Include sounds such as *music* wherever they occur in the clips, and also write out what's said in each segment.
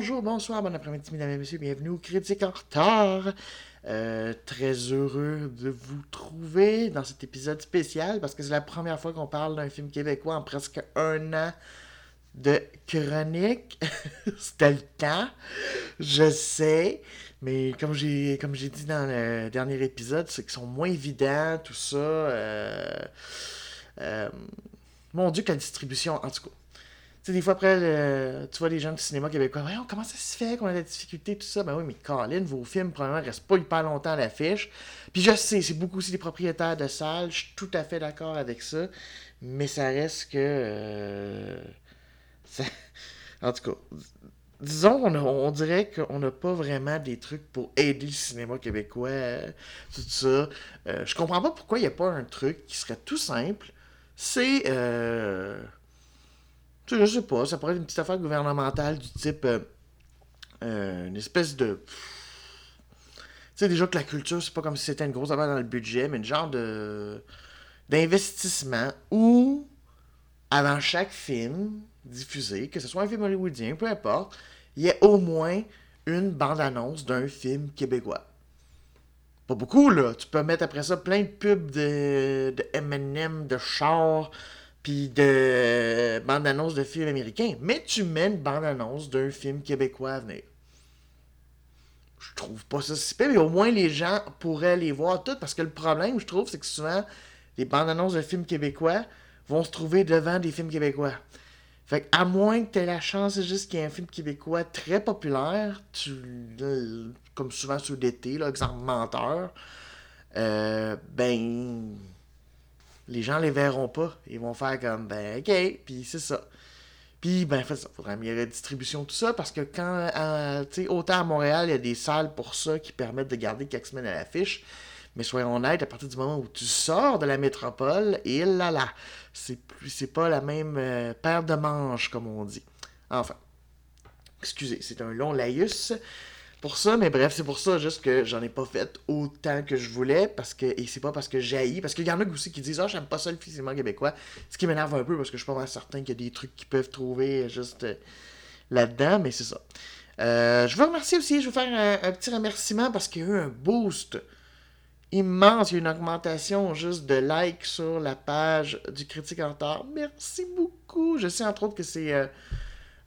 Bonjour, bonsoir, bon après-midi, mesdames et messieurs, bienvenue au Critique en retard. Euh, très heureux de vous trouver dans cet épisode spécial parce que c'est la première fois qu'on parle d'un film québécois en presque un an de chronique. *laughs* C'était le temps, je sais, mais comme j'ai comme j'ai dit dans le dernier épisode, c'est qu'ils sont moins évidents, tout ça. Euh, euh, mon Dieu, quelle distribution, en tout cas. Tu sais, des fois, après, tu vois les gens du cinéma québécois, voyons, comment ça se fait qu'on a des difficultés, tout ça? Ben oui, mais Colin, vos films, probablement, restent pas hyper longtemps à l'affiche. Puis je sais, c'est beaucoup aussi des propriétaires de salles, je suis tout à fait d'accord avec ça. Mais ça reste que. Euh, *laughs* en tout cas, disons, on, on dirait qu'on n'a pas vraiment des trucs pour aider le cinéma québécois, tout ça. Euh, je comprends pas pourquoi il n'y a pas un truc qui serait tout simple. C'est. Euh, je sais pas, ça pourrait être une petite affaire gouvernementale du type euh, euh, une espèce de. Tu sais, déjà que la culture, c'est pas comme si c'était une grosse affaire dans le budget, mais une genre de d'investissement où, avant chaque film diffusé, que ce soit un film hollywoodien, peu importe, il y ait au moins une bande-annonce d'un film québécois. Pas beaucoup, là. Tu peux mettre après ça plein de pubs de, de M&M, de char, puis de bande-annonce de films américains, mais tu mets une bande-annonce d'un film québécois à venir. Je trouve pas ça si mais au moins les gens pourraient les voir toutes, parce que le problème, je trouve, c'est que souvent, les bandes-annonces de films québécois vont se trouver devant des films québécois. Fait à moins que tu aies la chance juste qu'il y ait un film québécois très populaire, tu, comme souvent sur l'été, exemple Menteur, euh, ben les gens les verront pas. Ils vont faire comme, ben, ok, puis c'est ça. Puis, ben, ça. Faudrait améliorer la distribution, tout ça, parce que quand, euh, tu sais, autant à Montréal, il y a des salles pour ça qui permettent de garder quelques semaines à l'affiche. Mais soyons honnêtes, à partir du moment où tu sors de la métropole, et là là, c'est c'est pas la même euh, paire de manches, comme on dit. Enfin, excusez, c'est un long laïus pour ça, mais bref, c'est pour ça juste que j'en ai pas fait autant que je voulais, parce que, et c'est pas parce que j'haïs, parce qu'il y en a aussi qui disent, ah, j'aime pas ça le cinéma québécois, ce qui m'énerve un peu, parce que je suis pas vraiment certain qu'il y a des trucs qu'ils peuvent trouver juste euh, là-dedans, mais c'est ça. Euh, je veux remercier aussi, je veux faire un, petit remerciement parce qu'il y a eu un boost immense, il y a eu une augmentation juste de likes sur la page du Critique en retard. Merci beaucoup. Je sais entre autres que c'est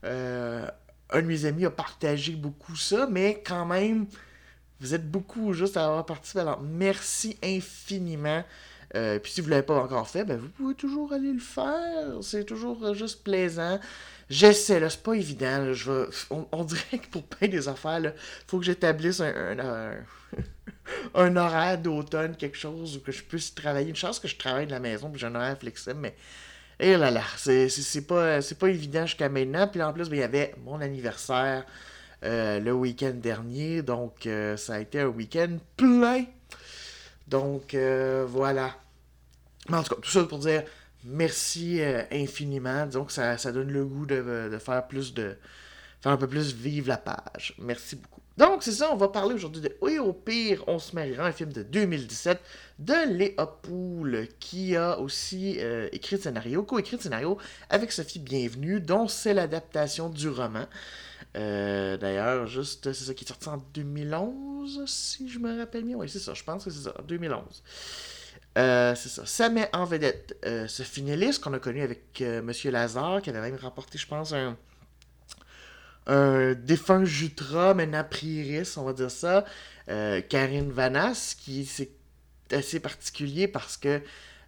euh, un de mes amis a partagé beaucoup ça, mais quand même, vous êtes beaucoup juste à avoir participé. Alors, merci infiniment. Euh, puis si vous ne l'avez pas encore fait, ben, vous pouvez toujours aller le faire. C'est toujours euh, juste plaisant. J'essaie, là, c'est pas évident. on, dirait que pour plein des affaires, il faut que j'établisse *laughs* un, horaire d'automne, quelque chose où que je puisse travailler. Une chance que je travaille de la maison, puis j'ai un horaire flexible, mais et eh là là, c'est pas, pas évident jusqu'à maintenant. Puis en plus, ben, il y avait mon anniversaire euh, le week-end dernier. Donc, euh, ça a été un week-end plein. Donc, euh, voilà. Mais en tout cas, tout ça pour dire merci infiniment. Donc, ça, ça donne le goût de, de faire plus de. faire un peu plus vivre la page. Merci beaucoup. Donc, c'est ça, on va parler aujourd'hui de Oui, au pire, on se mariera, un film de 2017 de Léa Poul, qui a aussi euh, écrit le scénario, co-écrit le scénario avec Sophie Bienvenue, dont c'est l'adaptation du roman. Euh, d'ailleurs, juste, c'est ça qui est sorti en 2011, si je me rappelle bien. Oui, c'est ça, je pense que c'est ça, 2011. Euh, c'est ça. Ça met en vedette Sophie Nellis, qu'on a connu avec Monsieur Lazare, qui avait même remporté, je pense, un un défunt Jutra, maintenant Prieris, on va dire ça. Euh, Karine Vanas, qui c'est assez particulier parce que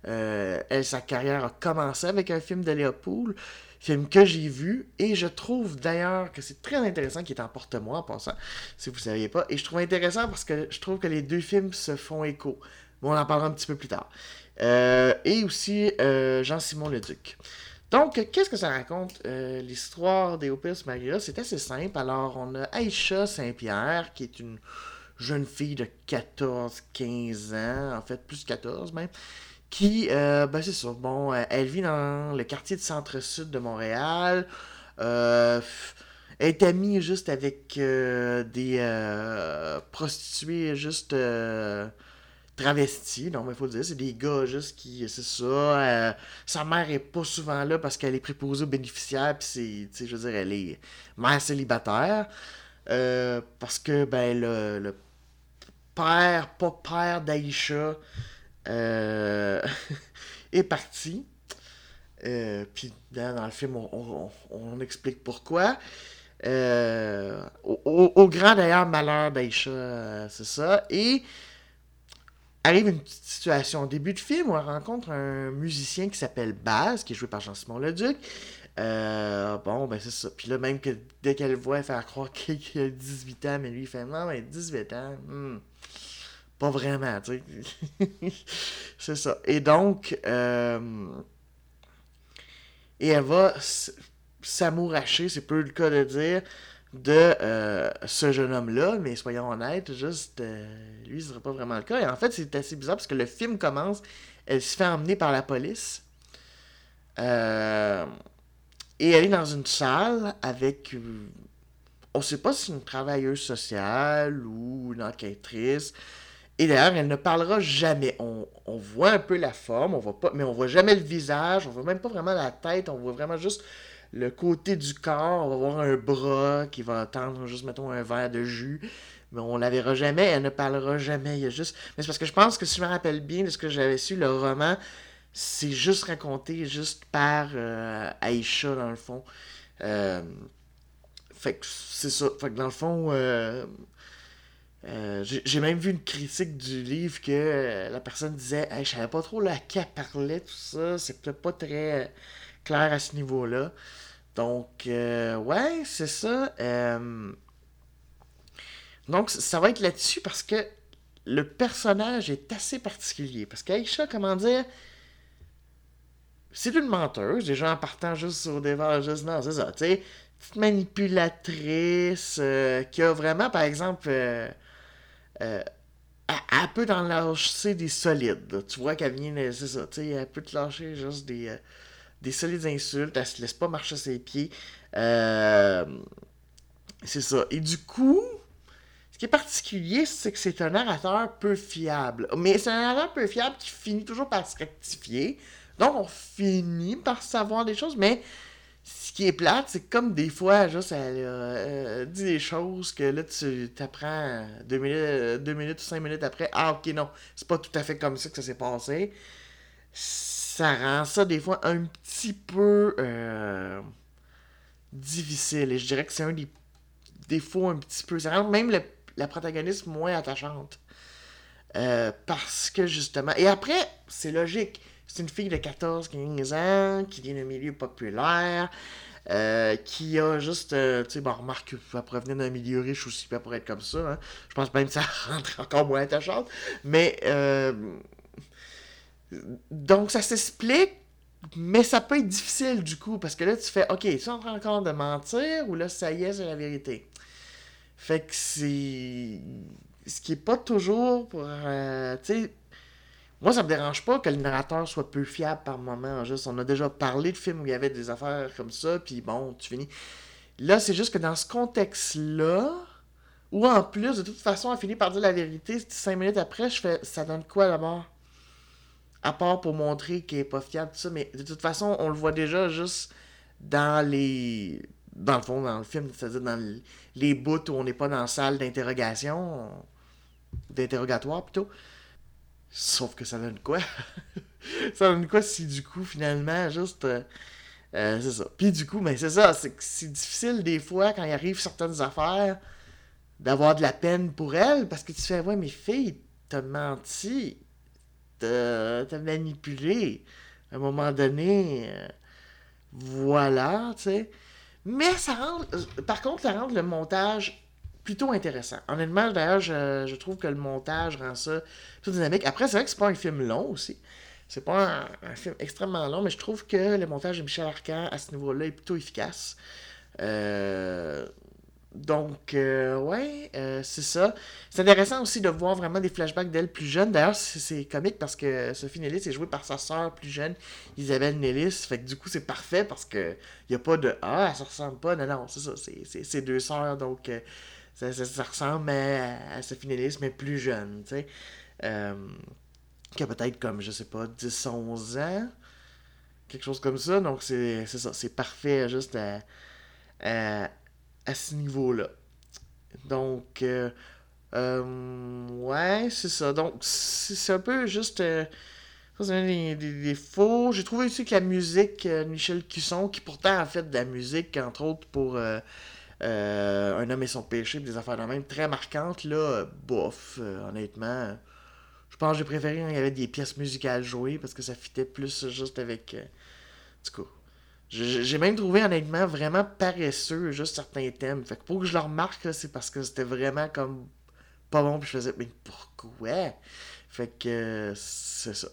euh, elle, sa carrière a commencé avec un film de Léopold, film que j'ai vu, et je trouve d'ailleurs que c'est très intéressant qu'il est en porte-moi en passant, si vous ne saviez pas. Et je trouve intéressant parce que je trouve que les deux films se font écho. Bon, on en parlera un petit peu plus tard. Euh, et aussi Jean-Simon Leduc. Donc, qu'est-ce que ça raconte euh, l'histoire des Opus Maria C'est assez simple. Alors, on a Aïcha Saint-Pierre, qui est une jeune fille de 14-15 ans, en fait, plus 14 même, qui, euh, ben c'est ça, bon, euh, elle vit dans le quartier de centre-sud de Montréal. elle est amie juste avec des prostituées juste travestis, non, mais il faut le dire, c'est des gars juste qui, c'est ça, euh, sa mère est pas souvent là parce qu'elle est préposée aux bénéficiaires, puis c'est, tu sais, je veux dire, elle est mère célibataire, euh, parce que, ben, le, père, pas père d'Aïcha, euh, *laughs* est parti, puis dans le film, on, explique pourquoi. au, au, grand d'ailleurs malheur d'Aïcha, c'est ça. Et arrive une petite situation au début de film où elle rencontre un musicien qui s'appelle Baz, qui est joué par Jean-Simon Leduc. Euh, bon, ben c'est ça. Puis là, même que dès qu'elle le voit, elle fait croire qu'il a 18 ans, mais lui, il fait non, mais 18 ans, hmm, pas vraiment, tu sais. *laughs* c'est ça. Et donc, euh, et elle va s'amouracher, c'est peu le cas de dire, de euh, ce jeune homme-là, mais soyons honnêtes, juste, euh, lui, ce serait pas vraiment le cas. Et en fait, c'est assez bizarre parce que le film commence, elle se fait emmener par la police. Euh, et elle est dans une salle avec. on sait pas si une travailleuse sociale ou une enquêtrice. Et d'ailleurs, elle ne parlera jamais. On, on, voit un peu la forme, on voit pas, mais on voit jamais le visage, on voit même pas vraiment la tête, on voit vraiment juste le côté du corps, on va voir un bras qui va tendre juste, mettons, un verre de jus. Mais on la verra jamais, elle ne parlera jamais. Mais c'est parce que je pense que si je me rappelle bien de ce que j'avais su, le roman, c'est juste raconté juste par euh, Aïcha, dans le fond. Euh, fait que c'est ça. Fait que dans le fond, euh, j'ai même vu une critique du livre que la personne disait Je savais pas trop laquelle parlait, tout ça. C'est peut-être pas très clair à ce niveau-là. Donc, euh, ouais, c'est ça. Euh, donc, ça va être là-dessus parce que le personnage est assez particulier. Parce qu'Aïcha, comment dire, c'est une menteuse, déjà en partant juste sur des juste, non, c'est ça, tu sais, petite manipulatrice euh, qui a vraiment, par exemple, un peu dans lâcher des solides. Tu vois qu'elle vient, c'est ça, tu sais, elle peut te lâcher juste des des solides insultes, elle se laisse pas marcher ses pieds. Euh, c'est ça. Et du coup, ce qui est particulier, c'est que c'est un narrateur peu fiable. Mais c'est un narrateur peu fiable qui finit toujours par se rectifier. Donc, on finit par savoir des choses, mais ce qui est plate, c'est comme des fois, juste, elle euh, dit des choses que là, tu t'apprends deux minutes, deux minutes ou cinq minutes après. Ah, ok, non, c'est pas tout à fait comme ça que ça s'est passé ça rend ça des fois un petit peu euh, difficile. Et je dirais que c'est un des défauts un petit peu. Ça rend même la protagoniste moins attachante. Euh, parce que justement. Et après, c'est logique. C'est une fille de 14-15 ans qui vient d'un milieu populaire. Euh, qui a juste, tu sais, bon, remarque qu'elle pourrait venir d'un milieu riche aussi, pour être comme ça. Hein. Je pense même que ça *laughs* rentre encore moins attachante. Mais donc, ça s'explique, mais ça peut être difficile du coup, parce que là, tu fais, OK, tu es en train encore de mentir, ou là, ça y est, c'est la vérité. Fait que c'est. Ce qui est pas toujours pour. Euh, tu sais. Moi, ça me dérange pas que le narrateur soit peu fiable par moment. Juste, on a déjà parlé de films où il y avait des affaires comme ça, puis bon, tu finis. Là, c'est juste que dans ce contexte-là, ou en plus, de toute façon, elle finit par dire la vérité, cinq minutes après, je fais ça donne quoi d'abord? À part pour montrer qu'il est pas fiable, tout ça, mais de toute façon, on le voit déjà juste dans les. Dans le fond, dans le film, c'est-à-dire dans les bouts où on n'est pas dans la salle d'interrogation, d'interrogatoire plutôt. Sauf que ça donne quoi? *laughs* Ça donne quoi si du coup, finalement, juste. Euh, euh, c'est ça. Puis du coup, ben c'est ça, c'est c'est difficile des fois quand il arrive certaines affaires d'avoir de la peine pour elle parce que tu fais, ouais, mais fille, t'as menti te, manipuler. À un moment donné, euh, voilà, tu sais. Mais ça rend, euh, par contre, ça rend le montage plutôt intéressant. Honnêtement, d'ailleurs, je, trouve que le montage rend ça plutôt dynamique. Après, c'est vrai que c'est pas un film long aussi. C'est pas un, film extrêmement long, mais je trouve que le montage de Michel Arcan à ce niveau-là est plutôt efficace. Euh, donc, euh, ouais, euh, c'est ça. C'est intéressant aussi de voir vraiment des flashbacks d'elle plus jeune. D'ailleurs, c'est comique parce que Sophie Nellis est jouée par sa sœur plus jeune, Isabelle Nellis. Fait que du coup, c'est parfait parce que il a pas de Ah, ça ressemble pas. Non, non, c'est ça. C'est deux sœurs, donc euh, ça, ça, ressemble à, Sophie Nellis, mais plus jeune, tu sais. qui a peut-être comme, je sais pas, 10, 11 ans. Quelque chose comme ça. Donc, c'est ça. C'est parfait juste à, ce niveau-là. Donc, euh, euh, ouais, c'est ça. Donc, c'est un peu juste. Euh, des, défauts. J'ai trouvé aussi que la musique de Michel Cusson, qui pourtant a fait de la musique, entre autres, pour Un homme et son péché, des affaires de même, très marquantes, là, bof, honnêtement. Je pense que j'ai préféré quand il y avait des pièces musicales jouées parce que ça fitait plus juste avec. Euh, du coup. J'ai même trouvé honnêtement vraiment paresseux juste certains thèmes. Fait que pour que je le remarque, c'est parce que c'était vraiment comme pas bon. Puis je faisais, mais pourquoi? Fait que c'est ça.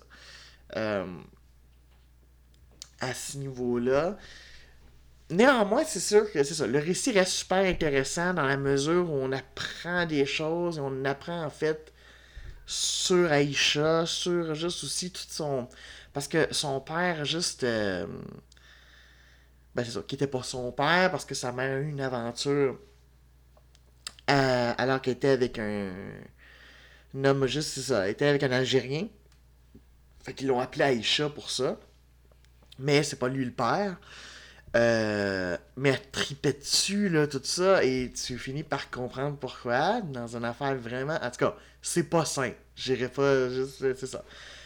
Euh, à ce niveau-là. Néanmoins, c'est sûr que c'est ça. Le récit reste super intéressant dans la mesure où on apprend des choses et on apprend en fait sur Aïcha, sur juste aussi tout son. Parce que son père, juste. Euh, ben c'est ça, qui était pas son père, parce que sa mère a eu une aventure alors qu'elle était avec un, homme, juste, c'est ça, elle était avec un Algérien. Fait qu'ils l'ont appelé Aïcha pour ça. Mais c'est pas lui le père. Euh, mais elle tripait dessus, là, tout ça, et tu finis par comprendre pourquoi, dans une affaire vraiment. En tout cas, c'est pas sain. J'irais pas. C'est ça.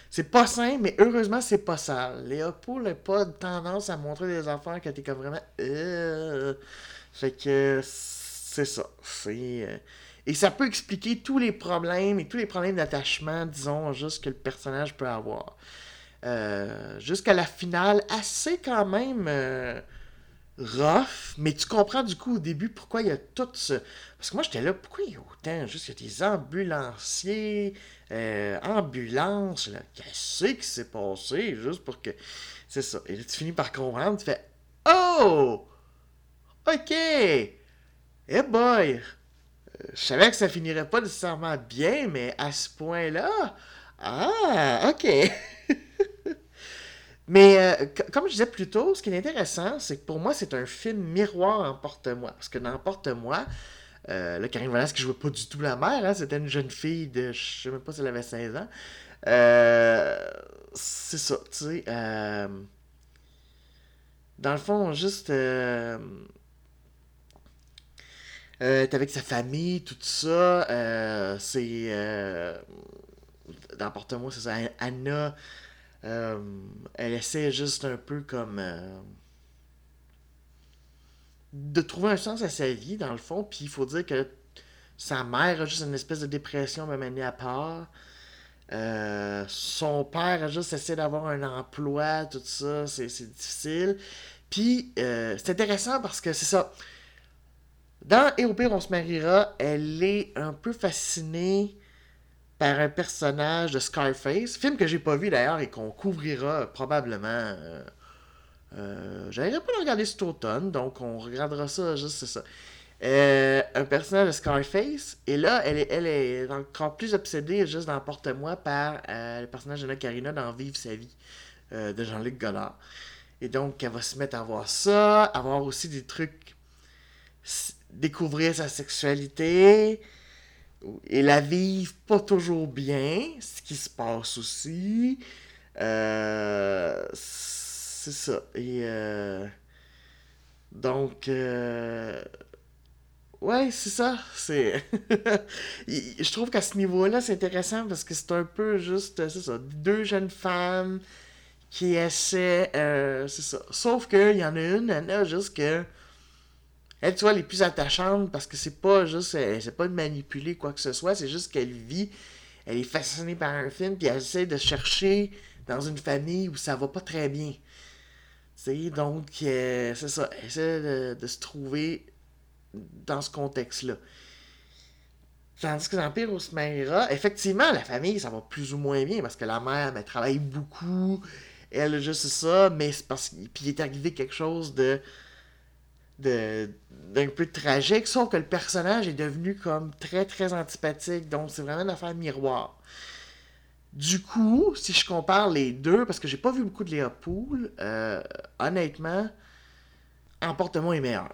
C'est pas sain, mais heureusement, c'est pas sale. Léopold n'a pas de tendance à montrer des affaires que t'es comme vraiment. Euh... Fait que. C'est ça. C'est. Euh, et ça peut expliquer tous les problèmes et tous les problèmes d'attachement, disons, juste que le personnage peut avoir. Euh, jusqu'à la finale, assez quand même. Rough, mais tu comprends du coup au début pourquoi il y a tout ce. Parce que moi j'étais là, pourquoi il y a autant Juste qu'il y a des ambulanciers, euh, ambulances, là? Qu'est-ce qui s'est passé Juste pour que. C'est ça. Et là tu finis par comprendre, tu fais Oh Ok Eh boy euh, Je savais que ça finirait pas nécessairement bien, mais à ce point-là. Ah, ok *laughs* Mais euh, comme je disais plus tôt, ce qui est intéressant, c'est que pour moi, c'est un film miroir en Porte-moi. Parce que dans Porte-moi, euh, là, Karine Valas qui jouait pas du tout la mère, hein, c'était une jeune fille de. Je sais même pas si elle avait 16 ans. Euh, c'est ça, tu sais. Euh, dans le fond, juste. Euh, avec sa famille, tout ça. c'est. dans Porte-moi, c'est ça. Anna. Euh, elle essaie juste un peu comme euh, de trouver un sens à sa vie, dans le fond. Puis il faut dire que sa mère a juste une espèce de dépression même à part. Euh, son père a juste essayé d'avoir un emploi, tout ça, c'est difficile. Puis c'est intéressant parce que c'est ça. Dans Et au pire, on se mariera, elle est un peu fascinée par un personnage de Scarface, film que j'ai pas vu d'ailleurs et qu'on couvrira probablement. Euh, euh, J'aimerais pas le regarder cet automne, donc on regardera ça, juste c'est ça. Euh, un personnage de Scarface, et là, elle est, elle est encore plus obsédée, juste dans Porte-moi, par euh, le personnage de Karina dans Vive sa vie, de Jean-Luc Godard. Et donc, elle va se mettre à voir ça, à voir aussi des trucs, découvrir sa sexualité, et la vivent pas toujours bien, ce qui se passe aussi. Euh, c'est ça. Et euh, donc, euh, ouais, c'est ça. C'est, *laughs* je trouve qu'à ce niveau-là, c'est intéressant parce que c'est un peu juste, c'est ça, deux jeunes femmes qui essaient, c'est ça. Sauf qu'il y en a une, elle a juste que elle, tu vois, elle est plus attachante parce que c'est pas juste, c'est pas de manipuler quoi que ce soit, c'est juste qu'elle vit, elle est fascinée par un film, puis elle essaie de chercher dans une famille où ça va pas très bien. Tu donc, euh, c'est ça, elle essaie de, se trouver dans ce contexte-là. Tandis que dans Pire effectivement, la famille, ça va plus ou moins bien parce que la mère, elle travaille beaucoup, elle, juste ça, mais c'est parce qu'il est arrivé quelque chose de d'un peu tragique, sauf que le personnage est devenu comme très très antipathique, donc c'est vraiment une affaire miroir. Du coup, si je compare les deux, parce que j'ai pas vu beaucoup de Léa Pool, euh, honnêtement, Emportement est meilleur.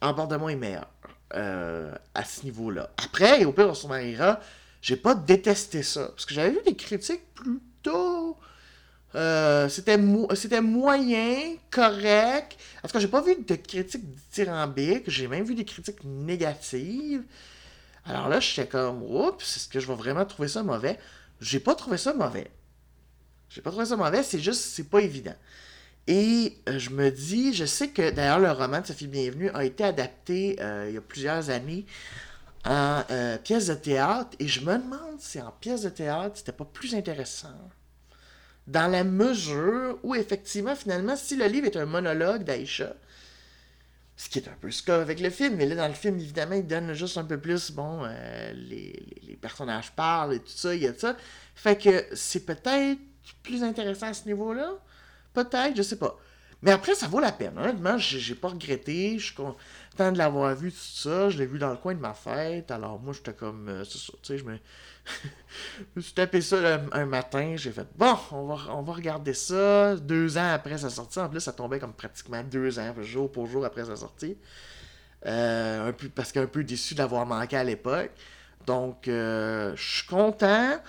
Emportement est meilleur euh, à ce niveau-là. Après, et au pire, on se mariera, j'ai pas détesté ça. Parce que j'avais vu des critiques plutôt. Euh, c'était, moyen, correct. En tout cas, j'ai pas vu de critiques dithyrambiques. J'ai même vu des critiques négatives. Alors là, j'étais comme, oups, est-ce que je vais vraiment trouver ça mauvais? J'ai pas trouvé ça mauvais. J'ai pas trouvé ça mauvais, c'est juste, c'est pas évident. Et euh, je me dis, je sais que d'ailleurs le roman de Sophie Bienvenue a été adapté euh, il y a plusieurs années en pièce de théâtre, et je me demande si en pièce de théâtre c'était pas plus intéressant. Dans la mesure où effectivement, finalement, si le livre est un monologue d'Aïcha, ce qui est un peu ce cas avec le film, mais là dans le film, évidemment, il donne juste un peu plus, bon, les, les personnages parlent et tout ça, il y a ça. Fait que c'est peut-être plus intéressant à ce niveau-là? Peut-être, je sais pas. Mais après, ça vaut la peine. Honnêtement, j'ai pas regretté. Je suis content de l'avoir vu, tout ça. Je l'ai vu dans le coin de ma fête. Alors, moi, j'étais comme. Euh, c'est ça. Tu sais, je me... *laughs* je me suis tapé ça un, matin. J'ai fait, bon, on va, on va regarder ça. Deux ans après sa sortie. En plus, ça tombait comme pratiquement deux ans, jour pour jour après sa sortie. Euh, parce qu'un peu déçu d'avoir manqué à l'époque. Donc, euh, je suis content.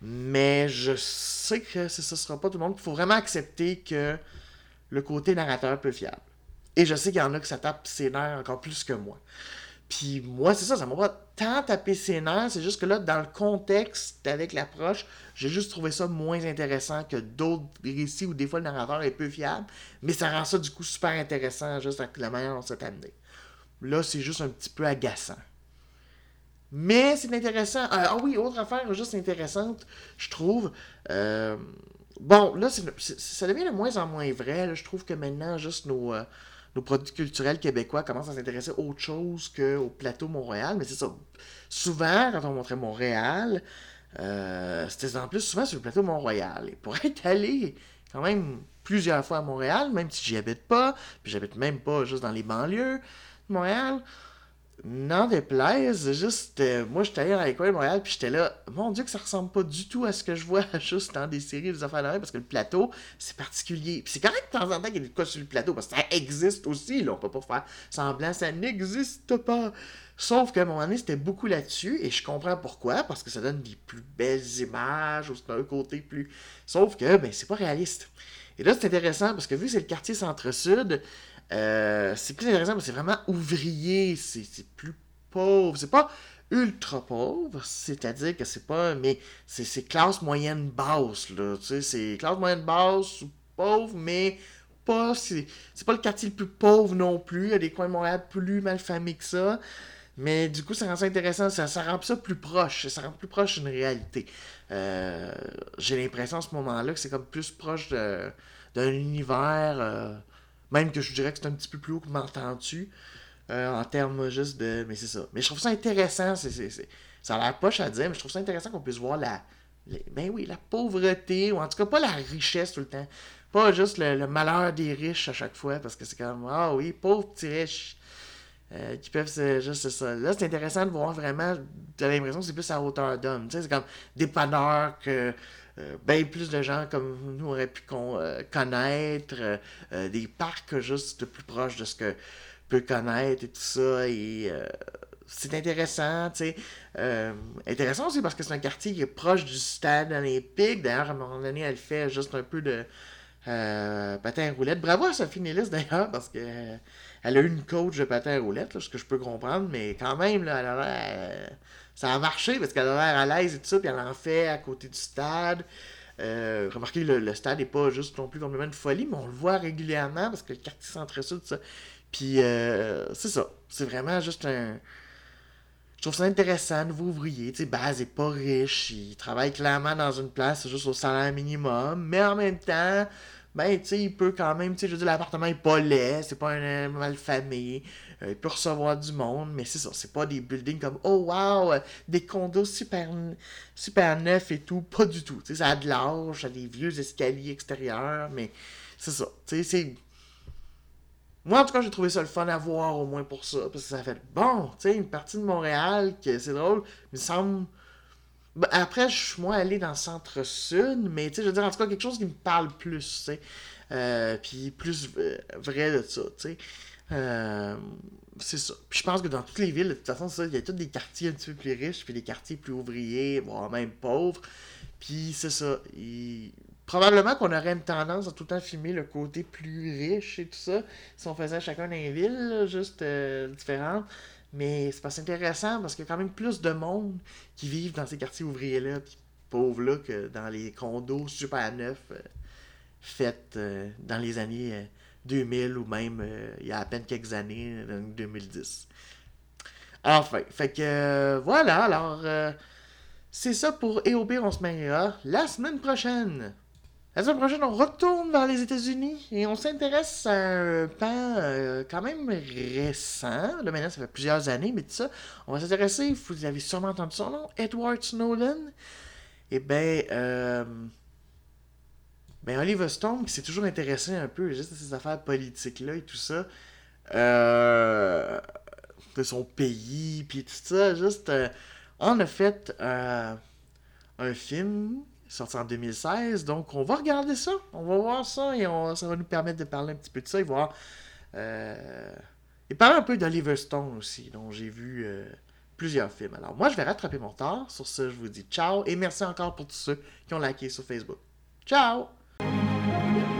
Mais je sais que ce ne sera pas tout le monde. Il faut vraiment accepter que le côté narrateur peut fiable. Et je sais qu'il y en a que ça tape ses nerfs encore plus que moi. Puis moi, c'est ça, ça m'a pas tant tapé ses nerfs, c'est juste que là, dans le contexte avec l'approche, j'ai juste trouvé ça moins intéressant que d'autres récits où des fois le narrateur est peu fiable, mais ça rend ça du coup super intéressant juste avec la manière dont c'est amené. Là, c'est juste un petit peu agaçant. Mais c'est intéressant. Euh, ah oui, autre affaire juste intéressante, je trouve. Euh, bon, là, ça devient de moins en moins vrai. Je trouve que maintenant, juste nos, euh, nos produits culturels québécois commencent à s'intéresser à autre chose qu'au plateau Montréal. Mais c'est ça. Souvent, quand on montrait Montréal, c'était en plus souvent sur le plateau Mont-Royal. Et pour *laughs* être allé quand même plusieurs fois à Montréal, même si j'y habite pas, puis j'habite même pas juste dans les banlieues de Montréal, N'en déplaise, juste, euh, moi j'étais allé dans coins de Montréal, puis j'étais là, mon Dieu que ça ressemble pas du tout à ce que je vois *laughs* juste dans des séries, des affaires de parce que le plateau, c'est particulier. Puis c'est correct de temps en temps qu'il y ait des cas sur le plateau, parce que ça existe aussi, là, on peut pas faire semblant, ça n'existe pas. Sauf qu'à un moment donné, c'était beaucoup là-dessus, et je comprends pourquoi, parce que ça donne des plus belles images, ou c'est un côté plus... Sauf que, ben, c'est pas réaliste. Et là, c'est intéressant, parce que vu que c'est le quartier centre-sud, euh, c'est plus intéressant parce que c'est vraiment ouvrier, c'est plus pauvre. C'est pas ultra pauvre, c'est-à-dire que c'est pas. Mais c'est classe moyenne basse, là. Tu sais, c'est classe moyenne basse ou pauvre, mais pas. C'est pas le quartier le plus pauvre non plus. Il y a des coins de Montréal plus mal famés que ça. Mais du coup, ça rend ça intéressant, ça, rend ça plus proche, ça rend plus proche d'une réalité. Euh, j'ai l'impression à ce moment-là que c'est comme plus proche d'un univers. Euh, même que je dirais que c'est un petit peu plus haut que m'entends-tu. Euh, en termes juste de. Mais c'est ça. Mais je trouve ça intéressant. c'est Ça a l'air poche à dire, mais je trouve ça intéressant qu'on puisse voir la. Ben oui, la pauvreté, ou en tout cas pas la richesse tout le temps. Pas juste le, malheur des riches à chaque fois, parce que c'est comme. Ah oui, pauvres petits riches. Euh, qui peuvent se. Juste ça. Là, c'est intéressant de voir vraiment. T'as l'impression que c'est plus à hauteur d'homme. Tu sais, c'est comme des panneurs que bien plus de gens comme nous auraient pu euh, connaître, euh, des parcs juste plus proches de ce que peut connaître et tout ça. Et c'est intéressant, tu sais. intéressant aussi parce que c'est un quartier qui est proche du stade olympique. D'ailleurs, à un moment donné, elle fait juste un peu de patin à roulette. Bravo à Sophie Nélis d'ailleurs, parce que elle a eu une coach de patin roulette, ce que je peux comprendre, mais quand même, là, elle a ça a marché parce qu'elle a l'air à l'aise et tout ça, puis elle en fait à côté du stade. Euh, remarquez, le, stade n'est pas juste non plus complètement une folie, mais on le voit régulièrement parce que le quartier centre-sud, ça. Puis euh, c'est ça. C'est vraiment juste un. Je trouve ça intéressant, nouveau ouvrier. Tu sais, Baz est pas riche, il travaille clairement dans une place juste au salaire minimum, mais en même temps, ben, tu sais, il peut quand même, tu sais, je veux dire, l'appartement est pas laid, c'est pas un mal-famé. Euh, il peut recevoir du monde, mais c'est ça, c'est pas des buildings comme oh wow, euh, des condos super, neufs et tout, pas du tout. ça a de l'âge, ça a des vieux escaliers extérieurs, mais c'est ça. c'est. Moi, en tout cas, j'ai trouvé ça le fun à voir au moins pour ça, parce que ça fait bon, tu sais, une partie de Montréal, que c'est drôle, me semble. Ben, après, je suis moins allé dans le centre-sud, mais tu sais, je veux dire, en tout cas, quelque chose qui me parle plus, tu. Euh, puis plus vrai de ça, tu sais. Euh, c'est ça. Puis je pense que dans toutes les villes, de toute façon, ça, il y a tous des quartiers un petit peu plus riches, puis des quartiers plus ouvriers, voire même pauvres. Puis c'est ça. Probablement qu'on aurait une tendance à tout le temps filmer le côté plus riche et tout ça, si on faisait chacun une ville, juste euh, différente. Mais c'est pas intéressant parce qu'il y a quand même plus de monde qui vivent dans ces quartiers ouvriers-là, pauvres-là, que dans les condos super neufs euh, faits dans les années 2000 ou même il y a à peine quelques années, en 2010. Enfin, fait que voilà, alors c'est ça pour EOB, on se mariera la semaine prochaine. La semaine prochaine, on retourne vers les États-Unis et on s'intéresse à un pan euh, quand même récent. Là, maintenant, ça fait plusieurs années, mais tout ça, on va s'intéresser, vous avez sûrement entendu son nom, Edward Snowden. Eh bien, euh, ben Oliver Stone, qui s'est toujours intéressé un peu juste à ces affaires politiques-là et tout ça, euh, de son pays, puis tout ça, juste, euh, on a fait un film sorti en 2016. Donc, on va regarder ça. On va voir ça et ça va nous permettre de parler un petit peu de ça et voir. Euh, et parler un peu d'Oliver Stone aussi, dont j'ai vu euh, plusieurs films. Alors, moi, je vais rattraper mon retard. Sur ce, je vous dis ciao et merci encore pour tous ceux qui ont liké sur Facebook. Ciao! Thank you.